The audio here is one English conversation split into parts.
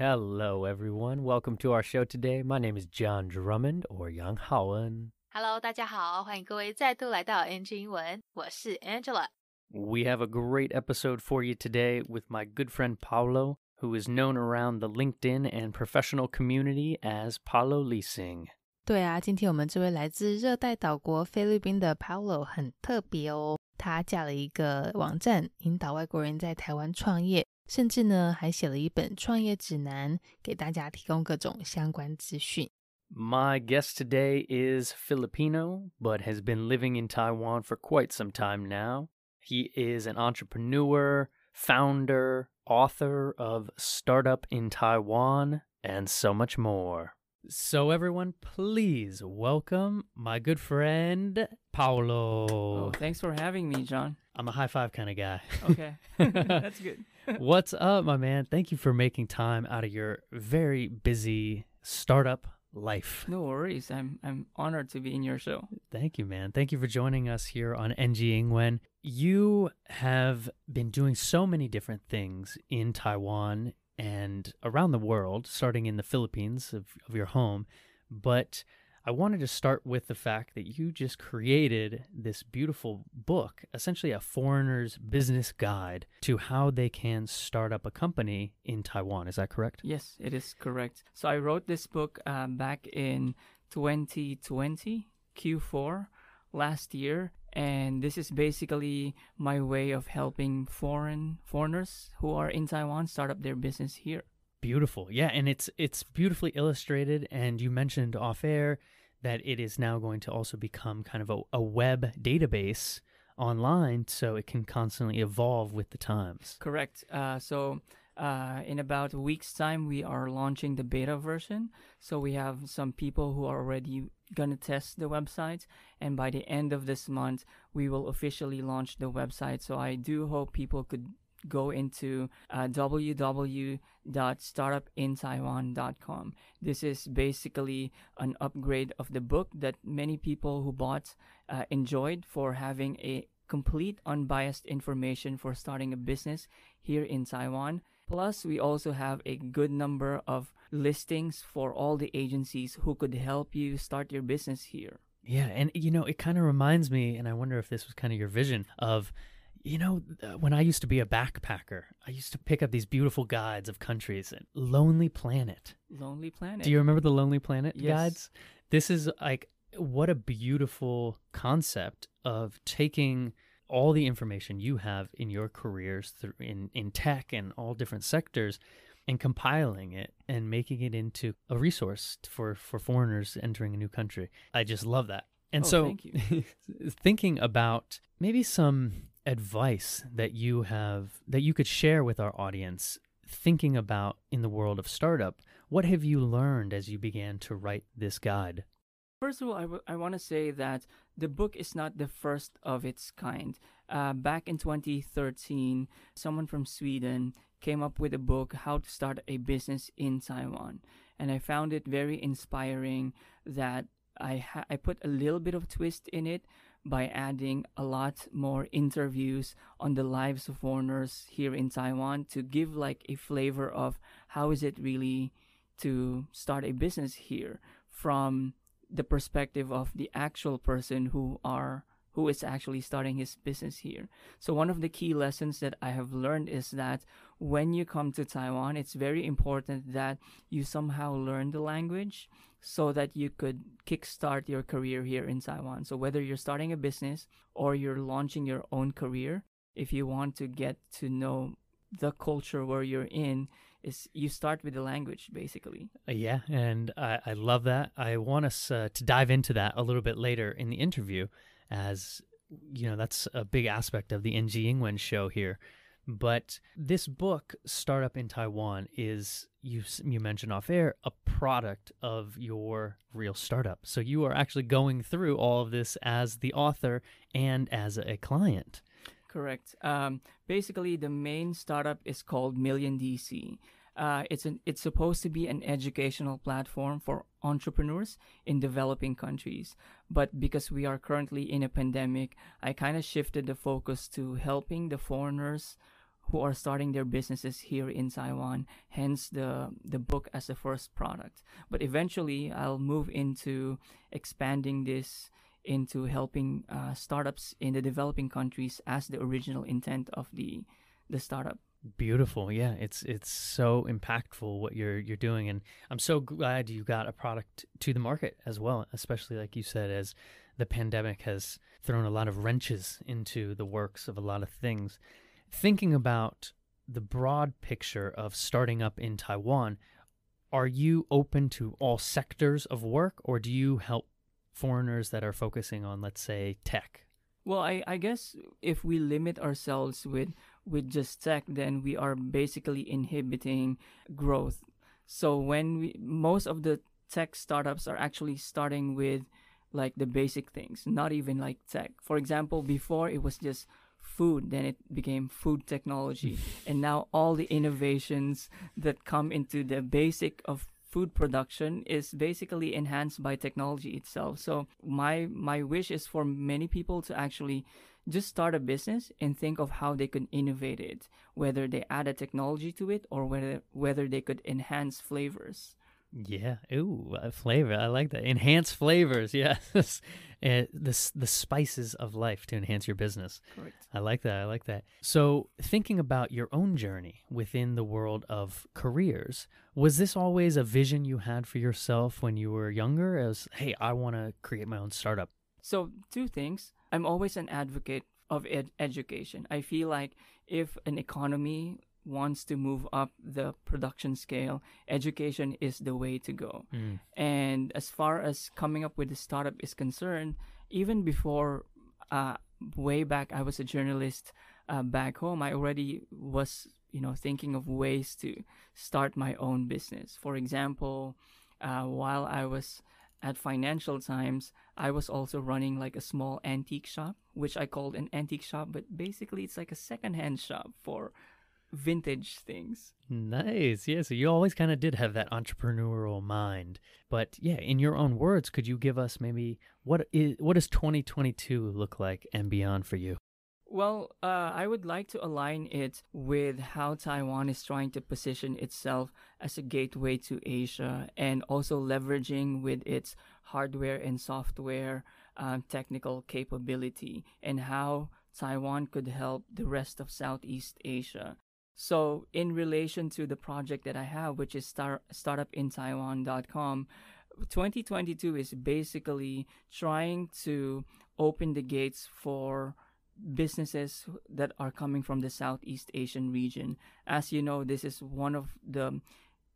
Hello, everyone. Welcome to our show today. My name is John Drummond or Yang Haoen. Hello，大家好，欢迎各位再度来到 NG 英文，我是 Angela。 We have a great episode for you today with my good friend Paulo, who is known around the LinkedIn and professional community as Paulo Leasing. 对啊，今天我们这位来自热带岛国菲律宾的 Paulo 很特别哦，他架了一个网站，引导外国人在台湾创业，甚至呢还写了一本创业指南，给大家提供各种相关资讯。 My guest today is Filipino, but has been living in Taiwan for quite some time now. He is an entrepreneur, founder, author of Startup in Taiwan, and so much more. So, everyone, please welcome my good friend Paulo. Oh, thanks for having me, John. I'm a high five kind of guy. Okay, that's good. What's up, my man? Thank you for making time out of your very busy startup life. No worries. I'm I'm honored to be in your show. Thank you, man. Thank you for joining us here on NG Ingwen. You have been doing so many different things in Taiwan and around the world, starting in the Philippines of, of your home. But I wanted to start with the fact that you just created this beautiful book, essentially a foreigner's business guide to how they can start up a company in Taiwan. Is that correct? Yes, it is correct. So I wrote this book um, back in 2020 Q4 last year, and this is basically my way of helping foreign foreigners who are in Taiwan start up their business here. Beautiful. Yeah, and it's it's beautifully illustrated and you mentioned off air that it is now going to also become kind of a, a web database online so it can constantly evolve with the times. Correct. Uh, so uh, in about a week's time, we are launching the beta version. So we have some people who are already gonna test the website, and by the end of this month, we will officially launch the website. So I do hope people could go into uh, www.startupintaiwan.com. This is basically an upgrade of the book that many people who bought uh, enjoyed for having a complete unbiased information for starting a business here in Taiwan. Plus, we also have a good number of listings for all the agencies who could help you start your business here. Yeah, and you know, it kind of reminds me and I wonder if this was kind of your vision of you know, uh, when I used to be a backpacker, I used to pick up these beautiful guides of countries. And Lonely Planet. Lonely Planet. Do you remember the Lonely Planet Yes. guides? This is like what a beautiful concept of taking all the information you have in your careers through in, in tech and all different sectors and compiling it and making it into a resource for, for foreigners entering a new country. I just love that. And Oh, so thinking about maybe some advice that you have that you could share with our audience thinking about in the world of startup what have you learned as you began to write this guide First of all, I, w- I want to say that the book is not the first of its kind. Uh, back in 2013, someone from Sweden came up with a book, How to Start a Business in Taiwan. And I found it very inspiring that I, ha- I put a little bit of twist in it by adding a lot more interviews on the lives of foreigners here in Taiwan to give like a flavor of how is it really to start a business here from the perspective of the actual person who are who is actually starting his business here. So one of the key lessons that I have learned is that when you come to Taiwan, it's very important that you somehow learn the language so that you could kickstart your career here in Taiwan. So whether you're starting a business or you're launching your own career, if you want to get to know the culture where you're in, is you start with the language basically. Uh, yeah and i, I love that. I want us uh, to dive into that a little bit later in the interview as you know that's a big aspect of the ng ingwen show here. But this book startup in taiwan is you you mentioned off air a product of your real startup. So you are actually going through all of this as the author and as a client Correct. Um, basically, the main startup is called Million DC. Uh, it's an it's supposed to be an educational platform for entrepreneurs in developing countries. But because we are currently in a pandemic, I kind of shifted the focus to helping the foreigners who are starting their businesses here in Taiwan. Hence the the book as the first product. But eventually, I'll move into expanding this into helping uh, startups in the developing countries as the original intent of the the startup. Beautiful. Yeah, it's it's so impactful what you're you're doing and I'm so glad you got a product to the market as well, especially like you said as the pandemic has thrown a lot of wrenches into the works of a lot of things. Thinking about the broad picture of starting up in Taiwan, are you open to all sectors of work or do you help foreigners that are focusing on let's say tech? Well, I, I guess if we limit ourselves with with just tech, then we are basically inhibiting growth. So when we most of the tech startups are actually starting with like the basic things, not even like tech. For example, before it was just food, then it became food technology, and now all the innovations that come into the basic of food production is basically enhanced by technology itself. So my my wish is for many people to actually just start a business and think of how they could innovate it, whether they add a technology to it or whether whether they could enhance flavors. Yeah. Ooh, flavor. I like that. Enhance flavors. Yes. uh, the the spices of life to enhance your business. Correct. I like that. I like that. So, thinking about your own journey within the world of careers, was this always a vision you had for yourself when you were younger? As hey, I want to create my own startup. So two things. I'm always an advocate of ed- education. I feel like if an economy wants to move up the production scale, education is the way to go. Mm. And as far as coming up with the startup is concerned, even before, uh, way back, I was a journalist uh, back home. I already was, you know, thinking of ways to start my own business. For example, uh, while I was at Financial Times, I was also running like a small antique shop, which I called an antique shop, but basically it's like a secondhand shop for vintage things. Nice. Yeah. So you always kind of did have that entrepreneurial mind. But yeah, in your own words, could you give us maybe what is what does 2022 look like and beyond for you? Well, uh, I would like to align it with how Taiwan is trying to position itself as a gateway to Asia and also leveraging with its hardware and software um, technical capability and how Taiwan could help the rest of Southeast Asia. So, in relation to the project that I have, which is start, startupintaiwan.com, 2022 is basically trying to open the gates for businesses that are coming from the Southeast Asian region. As you know, this is one of the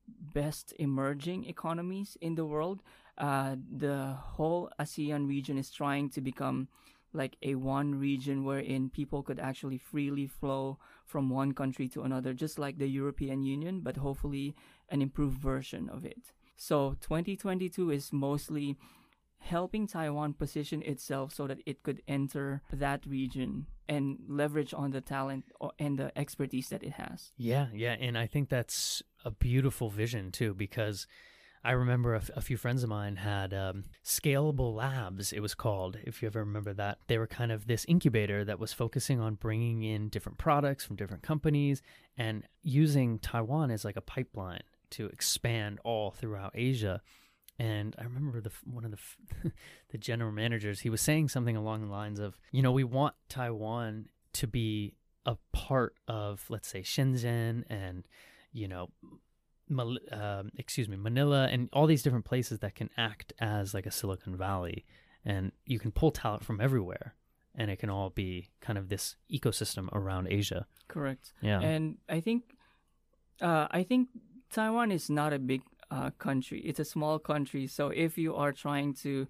best emerging economies in the world. Uh, the whole ASEAN region is trying to become like a one region wherein people could actually freely flow from one country to another, just like the European Union, but hopefully an improved version of it. So 2022 is mostly helping Taiwan position itself so that it could enter that region and leverage on the talent and the expertise that it has. Yeah, yeah, and I think that's a beautiful vision too because I remember a, f- a few friends of mine had um, Scalable Labs, it was called, if you ever remember that. They were kind of this incubator that was focusing on bringing in different products from different companies and using Taiwan as like a pipeline to expand all throughout Asia. And I remember the one of the the general managers. He was saying something along the lines of, you know, we want Taiwan to be a part of, let's say, Shenzhen and, you know, Mal- uh, excuse me, Manila, and all these different places that can act as like a Silicon Valley, and you can pull talent from everywhere, and it can all be kind of this ecosystem around Asia. Correct. Yeah. And I think, uh, I think Taiwan is not a big uh, country. It's a small country. So if you are trying to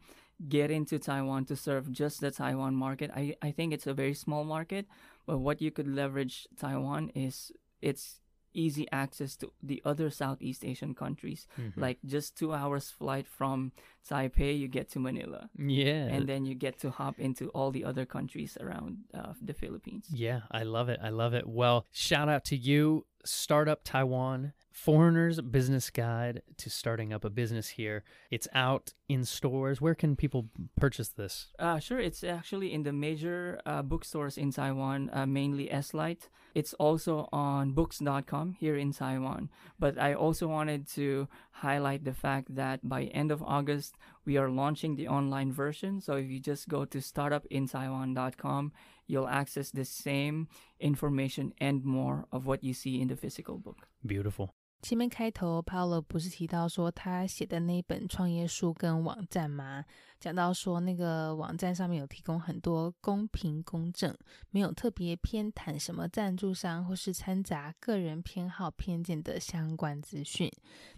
get into Taiwan to serve just the Taiwan market, I, I think it's a very small market. But what you could leverage Taiwan is its easy access to the other Southeast Asian countries. Mhm. Like just two hours flight from Taipei, you get to Manila. yeah. And then you get to hop into all the other countries around uh, the Philippines. Yeah, I love it. I love it. Well, shout out to you, Startup Taiwan. Foreigner's Business Guide to Starting Up a Business here. It's out in stores. Where can people purchase this? Uh, sure, it's actually in the major uh, bookstores in Taiwan, uh, mainly Eslite. It's also on books.com here in Taiwan. But I also wanted to highlight the fact that by end of August, we are launching the online version. So if you just go to startupintaiwan.com, you'll access the same information and more of what you see in the physical book. Beautiful. 前面开头，Paulo 不是提到说他写的那一本创业书跟网站吗？讲到说那个网站上面有提供很多公平公正，没有特别偏袒什么赞助商或是掺杂个人偏好偏见的相关资讯。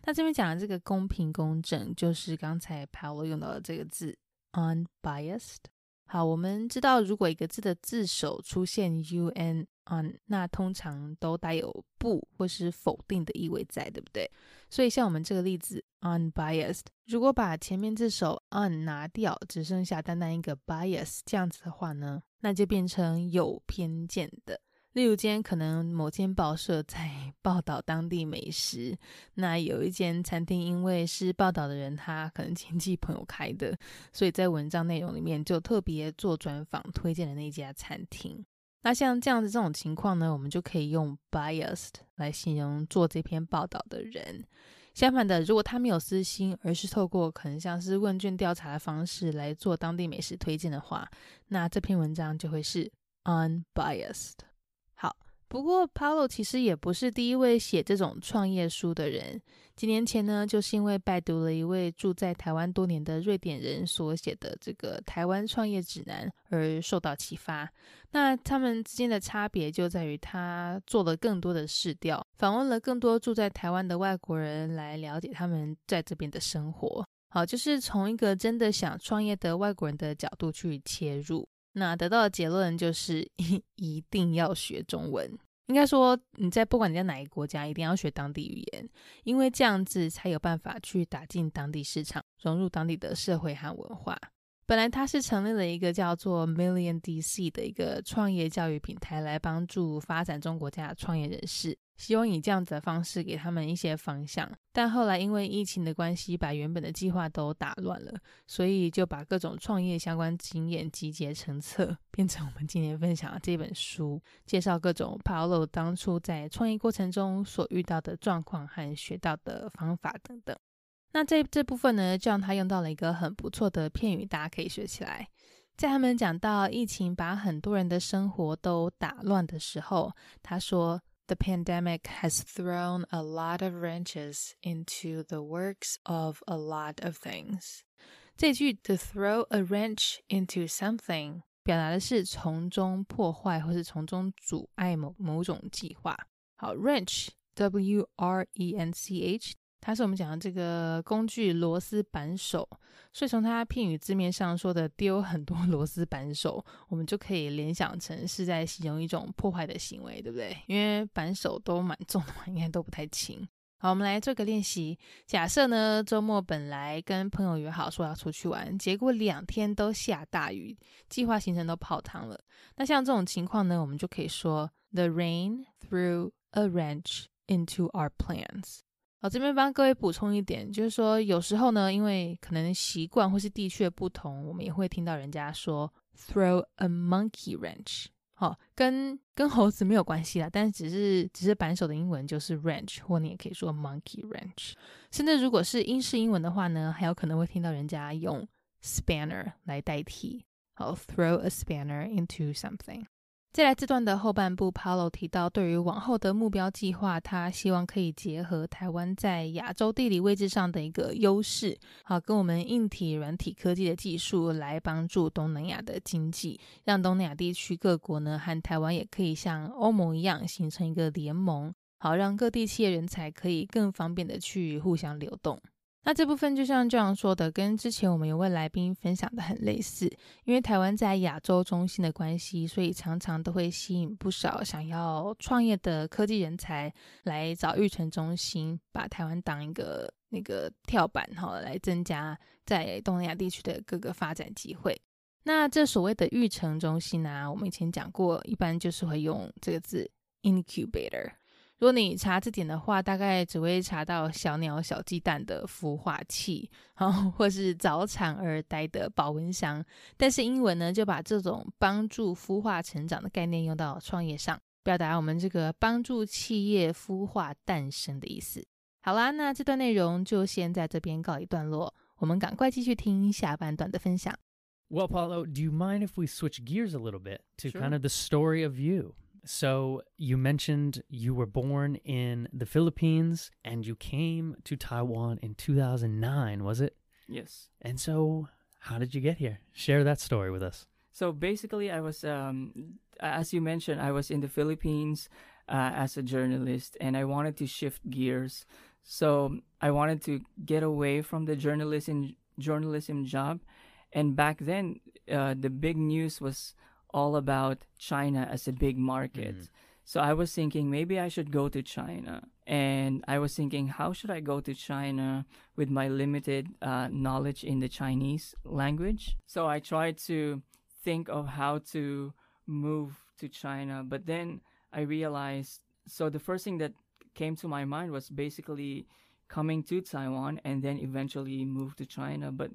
那这边讲的这个公平公正，就是刚才 Paulo 用到的这个字 unbiased。好，我们知道，如果一个字的字首出现 un on，那通常都带有不或是否定的意味在，对不对？所以像我们这个例子 unbiased，如果把前面这首 un 拿掉，只剩下单单一个 bias 这样子的话呢，那就变成有偏见的。例如，今天可能某间报社在 报道当地美食，那有一间餐厅，因为是报道的人他可能亲戚朋友开的，所以在文章内容里面就特别做专访推荐的那家餐厅。那像这样子这种情况呢，我们就可以用 biased 来形容做这篇报道的人。相反的，如果他没有私心，而是透过可能像是问卷调查的方式来做当地美食推荐的话，那这篇文章就会是 unbiased。不过，Paulo 其实也不是第一位写这种创业书的人。几年前呢，就是因为拜读了一位住在台湾多年的瑞典人所写的这个《台湾创业指南》而受到启发。那他们之间的差别就在于，他做了更多的试调，访问了更多住在台湾的外国人，来了解他们在这边的生活。好，就是从一个真的想创业的外国人的角度去切入。那得到的结论就是一 一定要学中文。应该说，你在不管你在哪一个国家，一定要学当地语言，因为这样子才有办法去打进当地市场，融入当地的社会和文化。本来他是成立了一个叫做 Million DC 的一个创业教育平台，来帮助发展中国家的创业人士。希望以这样子的方式给他们一些方向，但后来因为疫情的关系，把原本的计划都打乱了，所以就把各种创业相关经验集结成册，变成我们今天分享的这本书，介绍各种 Paolo 当初在创业过程中所遇到的状况和学到的方法等等。那这这部分呢，就让他用到了一个很不错的片语，大家可以学起来。在他们讲到疫情把很多人的生活都打乱的时候，他说。The pandemic has thrown a lot of wrenches into the works of a lot of things. 这句 "to throw a wrench into something" 表达的是从中破坏或是从中阻碍某某种计划。好，wrench，w r e n c h 它是我们讲的这个工具螺丝扳手，所以从它片语字面上说的丢很多 螺丝扳手，我们就可以联想成是在形容一种破坏的行为，对不对？因为扳手都蛮重的嘛，应该都不太轻。好，我们来做个练习。假设呢，周末本来跟朋友约好说要出去玩，结果两天都下大雨，计划行程都泡汤了。那像这种情况呢，我们就可以说：The rain threw a wrench into our plans. 好，这边帮各位补充一点，就是说有时候呢，因为可能习惯或是地区的不同，我们也会听到人家说 throw a monkey wrench。好，跟跟猴子没有关系啦，但只是只是扳手的英文就是 wrench，或你也可以说 monkey wrench。甚至如果是英式英文的话呢，还有可能会听到人家用 spanner 来代替。好，throw a spanner into something。再来这段的后半部 p a l o 提到对于往后的目标计划，他希望可以结合台湾在亚洲地理位置上的一个优势，好跟我们硬体、软体科技的技术来帮助东南亚的经济，让东南亚地区各国呢和台湾也可以像欧盟一样形成一个联盟，好让各地企业人才可以更方便的去互相流动。那这部分就像这样说的，跟之前我们有位来宾分享的很类似。因为台湾在亚洲中心的关系，所以常常都会吸引不少想要创业的科技人才来找育成中心，把台湾当一个那个跳板哈，来增加在东南亚地区的各个发展机会。那这所谓的育成中心呢，我们以前讲过，一般就是会用这个字 incubator。如果你查字典的话，大概只会查到小鸟、小鸡蛋的孵化器，然后或是早产儿呆的保温箱。但是英文呢，就把这种帮助孵化成长的概念用到创业上，表达我们这个帮助企业孵化诞生的意思。好啦，那这段内容就先在这边告一段落，我们赶快继续听下半段的分享。Well, Paulo, do you mind if we switch gears a little bit to Sure. kind of the story of you? So, you mentioned you were born in the Philippines and you came to Taiwan in 2009, was it? Yes. And so, how did you get here? Share that story with us. So basically, I was, um, as you mentioned, I was in the Philippines uh, as a journalist, and I wanted to shift gears. So I wanted to get away from the journalism journalism job, and back then, uh, the big news was all about China as a big market. Mm. So I was thinking maybe I should go to China, and I was thinking how should I go to China with my limited uh, knowledge in the Chinese language. So I tried to think of how to move to China, but then I realized. So the first thing that came to my mind was basically coming to Taiwan and then eventually move to China. But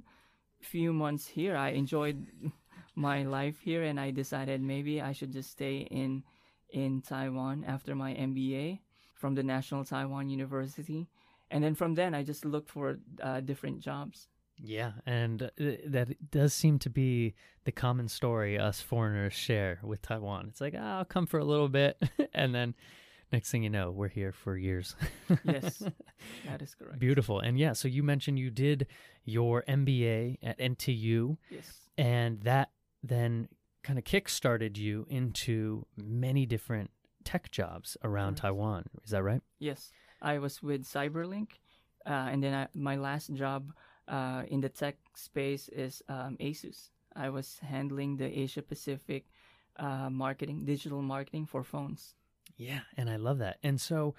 few months here, I enjoyed my life here, and I decided maybe I should just stay in in Taiwan after my MBA from the National Taiwan University. And then from then, I just looked for uh, different jobs. Yeah, and uh, that does seem to be the common story us foreigners share with Taiwan. It's like, oh, I'll come for a little bit, and then next thing you know, we're here for years. Yes, that is correct. Beautiful. And yeah, so you mentioned you did your MBA at NTU, Yes. and that then kind of kick-started you into many different tech jobs around. Taiwan. Is that right? Yes, I was with Cyberlink, uh, and then I, my last job uh, in the tech space is um, Asus. I was handling the Asia Pacific uh, marketing, digital marketing for phones. Yeah, and I love that. And so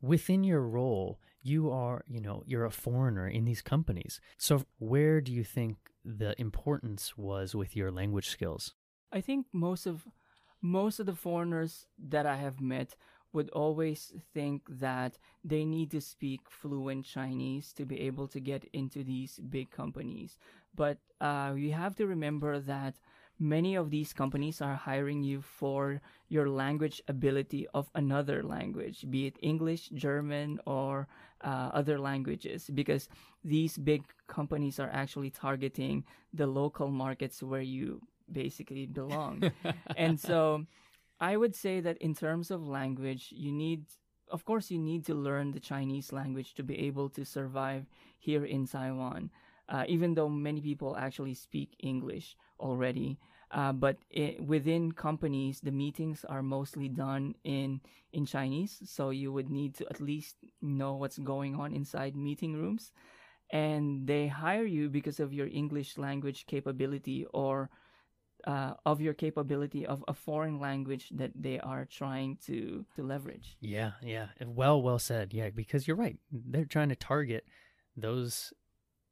within your role, you are, you know, you're a foreigner in these companies. So where do you think the importance was with your language skills? I think most of most of the foreigners that I have met would always think that they need to speak fluent Chinese to be able to get into these big companies. But uh, you have to remember that many of these companies are hiring you for your language ability of another language, be it English, German, or uh, other languages, because these big companies are actually targeting the local markets where you basically belong. and so I would say that in terms of language, you need, of course, you need to learn the Chinese language to be able to survive here in Taiwan, uh, even though many people actually speak English already. Uh, but i within companies, the meetings are mostly done in in Chinese, so you would need to at least know what's going on inside meeting rooms, and they hire you because of your English language capability or uh, of your capability of a foreign language that they are trying to to leverage. Yeah, yeah. Well, well said. Yeah, because you're right. They're trying to target those,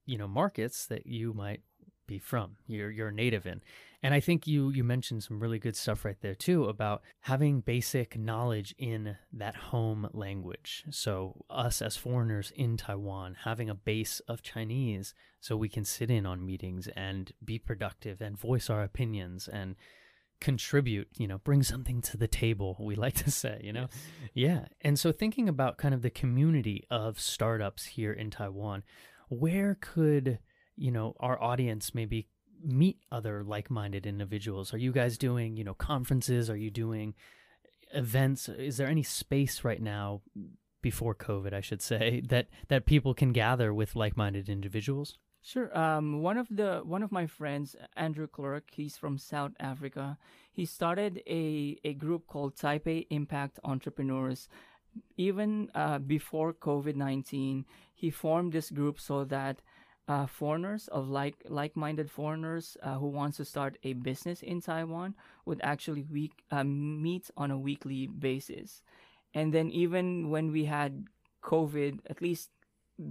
you know, markets that you might be from. You're you're native in. And I think you you mentioned some really good stuff right there too about having basic knowledge in that home language. So us as foreigners in Taiwan having a base of Chinese so we can sit in on meetings and be productive and voice our opinions and contribute, you know, bring something to the table, we like to say, you know. Yeah. And so thinking about kind of the community of startups here in Taiwan, where could, you know, our audience maybe meet other like-minded individuals? Are you guys doing, you know, conferences? Are you doing events? Is there any space right now before COVID, I should say, that that people can gather with like-minded individuals? Sure. Um, one of the one of my friends, Andrew Clark, he's from South Africa. He started a a group called Taipei Impact Entrepreneurs. Even uh, before COVID nineteen, he formed this group so that uh, foreigners of like like-minded foreigners uh, who wants to start a business in Taiwan would actually week uh, meet on a weekly basis. And then even when we had COVID, at least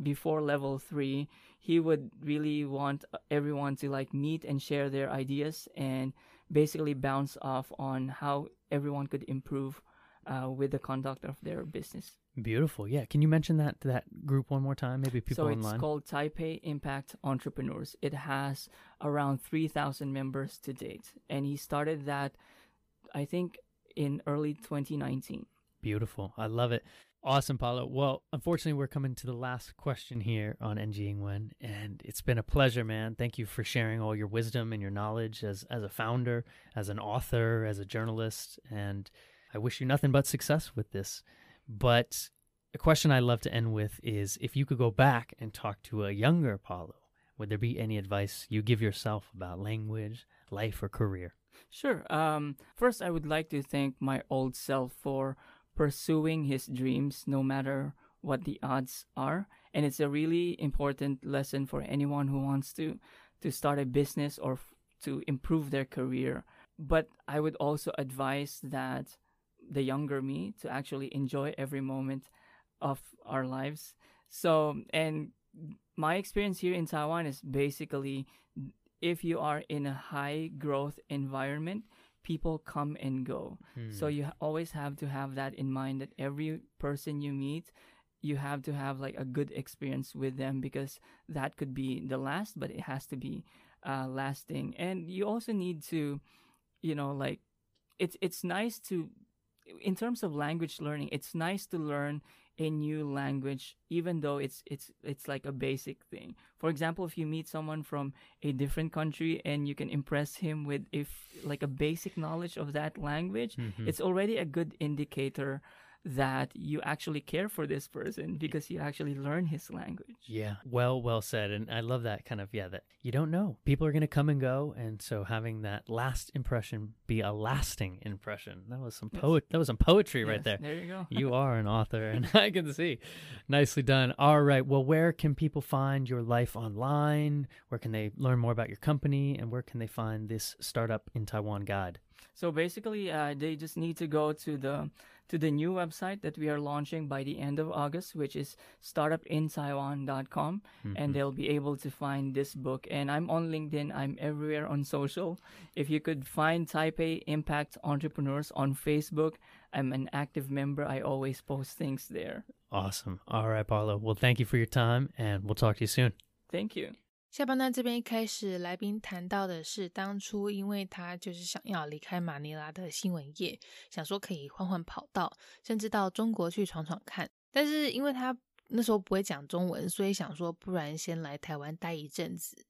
before level three, he would really want everyone to like meet and share their ideas and basically bounce off on how everyone could improve uh, with the conduct of their business. Beautiful. Yeah. Can you mention that that group one more time? Maybe people online. so online. it's called Taipei Impact Entrepreneurs. It has around 3,000 members to date. And he started that, I think, in early 2019. Beautiful. I love it. Awesome, Paulo. Well, unfortunately, we're coming to the last question here on NG Ingwen, and it's been a pleasure, man. Thank you for sharing all your wisdom and your knowledge as as a founder, as an author, as a journalist, and I wish you nothing but success with this. But a question I love to end with is if you could go back and talk to a younger Apollo, would there be any advice you give yourself about language, life, or career? Sure. Um, first, I would like to thank my old self for pursuing his dreams no matter what the odds are. And it's a really important lesson for anyone who wants to, to start a business or f- to improve their career. But I would also advise that the younger me to actually enjoy every moment of our lives. So, and my experience here in Taiwan is basically if you are in a high growth environment, people come and go. So Hmm. you always have to have that in mind that every person you meet, you have to have like a good experience with them because that could be the last, but it has to be uh, lasting. And you also need to, you know, like it's it's nice to, in terms of language learning, it's nice to learn a new language even though it's it's it's like a basic thing for example if you meet someone from a different country and you can impress him with if like a basic knowledge of that language Mhm. it's already a good indicator that you actually care for this person because you actually learn his language Yeah, well, well said. And I love that kind of, yeah, that you don't know. People are going to come and go. And so having that last impression be a lasting impression. That was some Yes. poet, that was some poetry right there. there you go You are an author, and I can see. Nicely done. All right. Well, where can people find your life online? Where can they learn more about your company? And where can they find this startup in Taiwan guide? So basically, uh, they just need to go to the to the new website that we are launching by the end of August, which is startupintaiwan.com, Mhm. and they'll be able to find this book. And I'm on LinkedIn. I'm everywhere on social. If you could find Taipei Impact Entrepreneurs on Facebook, I'm an active member. I always post things there. Awesome. All right, Paulo. Well, thank you for your time, and we'll talk to you soon. Thank you. 下半段这边一开始，来宾谈到的是当初因为他就是想要离开马尼拉的新闻业，想说可以换换跑道，甚至到中国去闯闯看。但是因为他那时候不会讲中文，所以想说不然先来台湾待一阵子。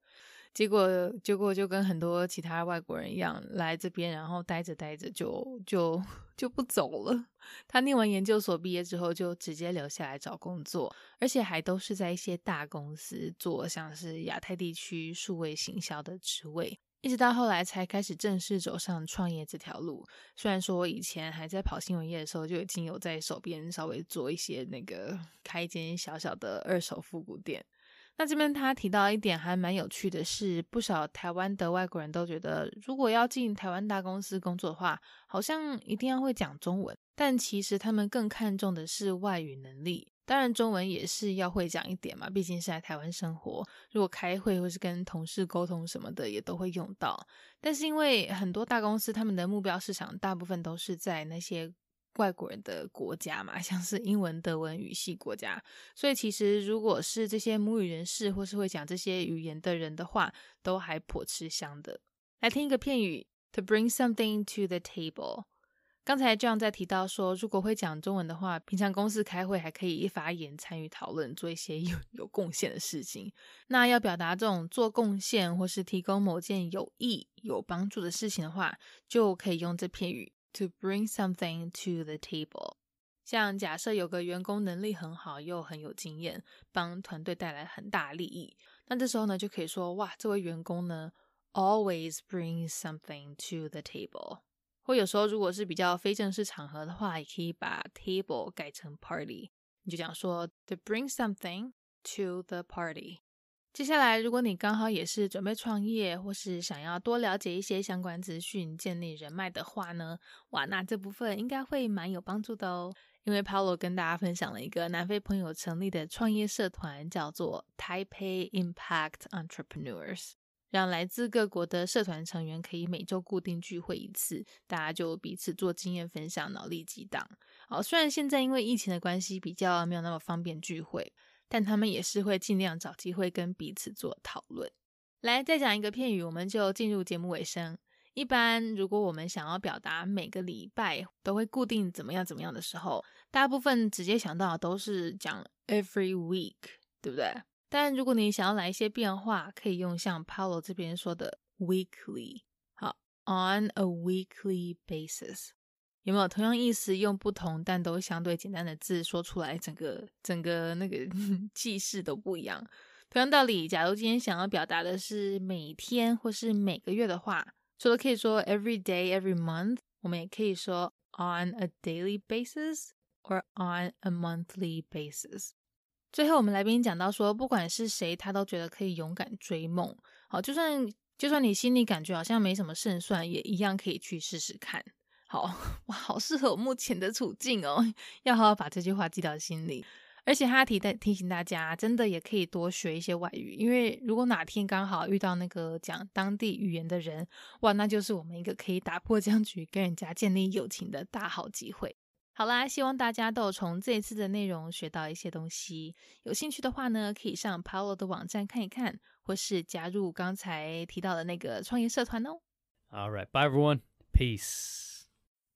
结果结果就跟很多其他外国人一样，来这边然后待着待着就就就不走了。他念完研究所毕业之后，就直接留下来找工作，而且还都是在一些大公司做像是亚太地区数位行销的职位，一直到后来才开始正式走上创业这条路。虽然说我以前还在跑新闻业的时候，就已经有在手边稍微做一些那个开一间小小的二手复古店。那这边他提到一点还蛮有趣的是，不少台湾的外国人都觉得，如果要进台湾大公司工作的话，好像一定要会讲中文。但其实他们更看重的是外语能力。当然，中文也是要会讲一点嘛，毕竟是在台湾生活。如果开会或是跟同事沟通什么的，也都会用到。但是因为很多大公司他们的目标市场大部分都是在那些外国人的国家嘛，像是英文、德文语系国家，所以其实如果是这些母语人士或是会讲这些语言的人的话，都还颇吃香的。来听一个片语：to bring something to the table。刚才这样在提到说，如果会讲中文的话，平常公司开会还可以一发言、参与讨论，做一些有 有贡献的事情。那要表达这种做贡献或是提供某件有益、有帮助的事情的话，就可以用这片语 to bring something to the table。像假设有个员工能力很好又很有经验，帮团队带来很大利益，那这时候呢就可以说哇，这位员工呢 always brings something to the table。或有时候如果是比较非正式场合的话，也可以把 table 改成 party，你就讲说 to bring something to the party。接下来，如果你刚好也是准备创业，或是想要多了解一些相关资讯、建立人脉的话呢，哇，那这部分应该会蛮有帮助的哦。因为 Paulo 跟大家分享了一个南非朋友成立的创业社团，叫做 Taipei Impact Entrepreneurs。让来自各国的社团成员可以每周固定聚会一次，大家就彼此做经验分享，脑力激荡。好，虽然现在因为疫情的关系比较没有那么方便聚会，但他们也是会尽量找机会跟彼此做讨论。来，再讲一个片语，我们就进入节目尾声。一般如果我们想要表达每个礼拜都会固定怎么样怎么样的时候，大部分直接想到都是讲 every week，对不对？但如果你想要来一些变化，可以用像 Paulo 这边说的 weekly，好，on a weekly basis，有没有同样意思，用不同但都相对简单的字说出来，整个整个那个 气势都不一样。同样道理，假如今天想要表达的是每天或是每个月的话，除了可以说 every day, every month，我们也可以说 on a daily basis or on a monthly basis。最后，我们来宾讲到说，不管是谁，他都觉得可以勇敢追梦。好，就算就算你心里感觉好像没什么胜算，也一样可以去试试看。好 哇，好适合我目前的处境哦，要好好把这句话记到心里。而且他提的提醒大家，真的也可以多学一些外语，因为如果哪天刚好遇到那个讲当地语言的人，哇，那就是我们一个可以打破僵局、跟人家建立友情的大好机会。好啦，希望大家都有从这一次的内容学到一些东西。有兴趣的话呢，可以上 Paolo 的网站看一看，或是加入刚才提到的那个创业社团哦。All right, bye everyone. Peace.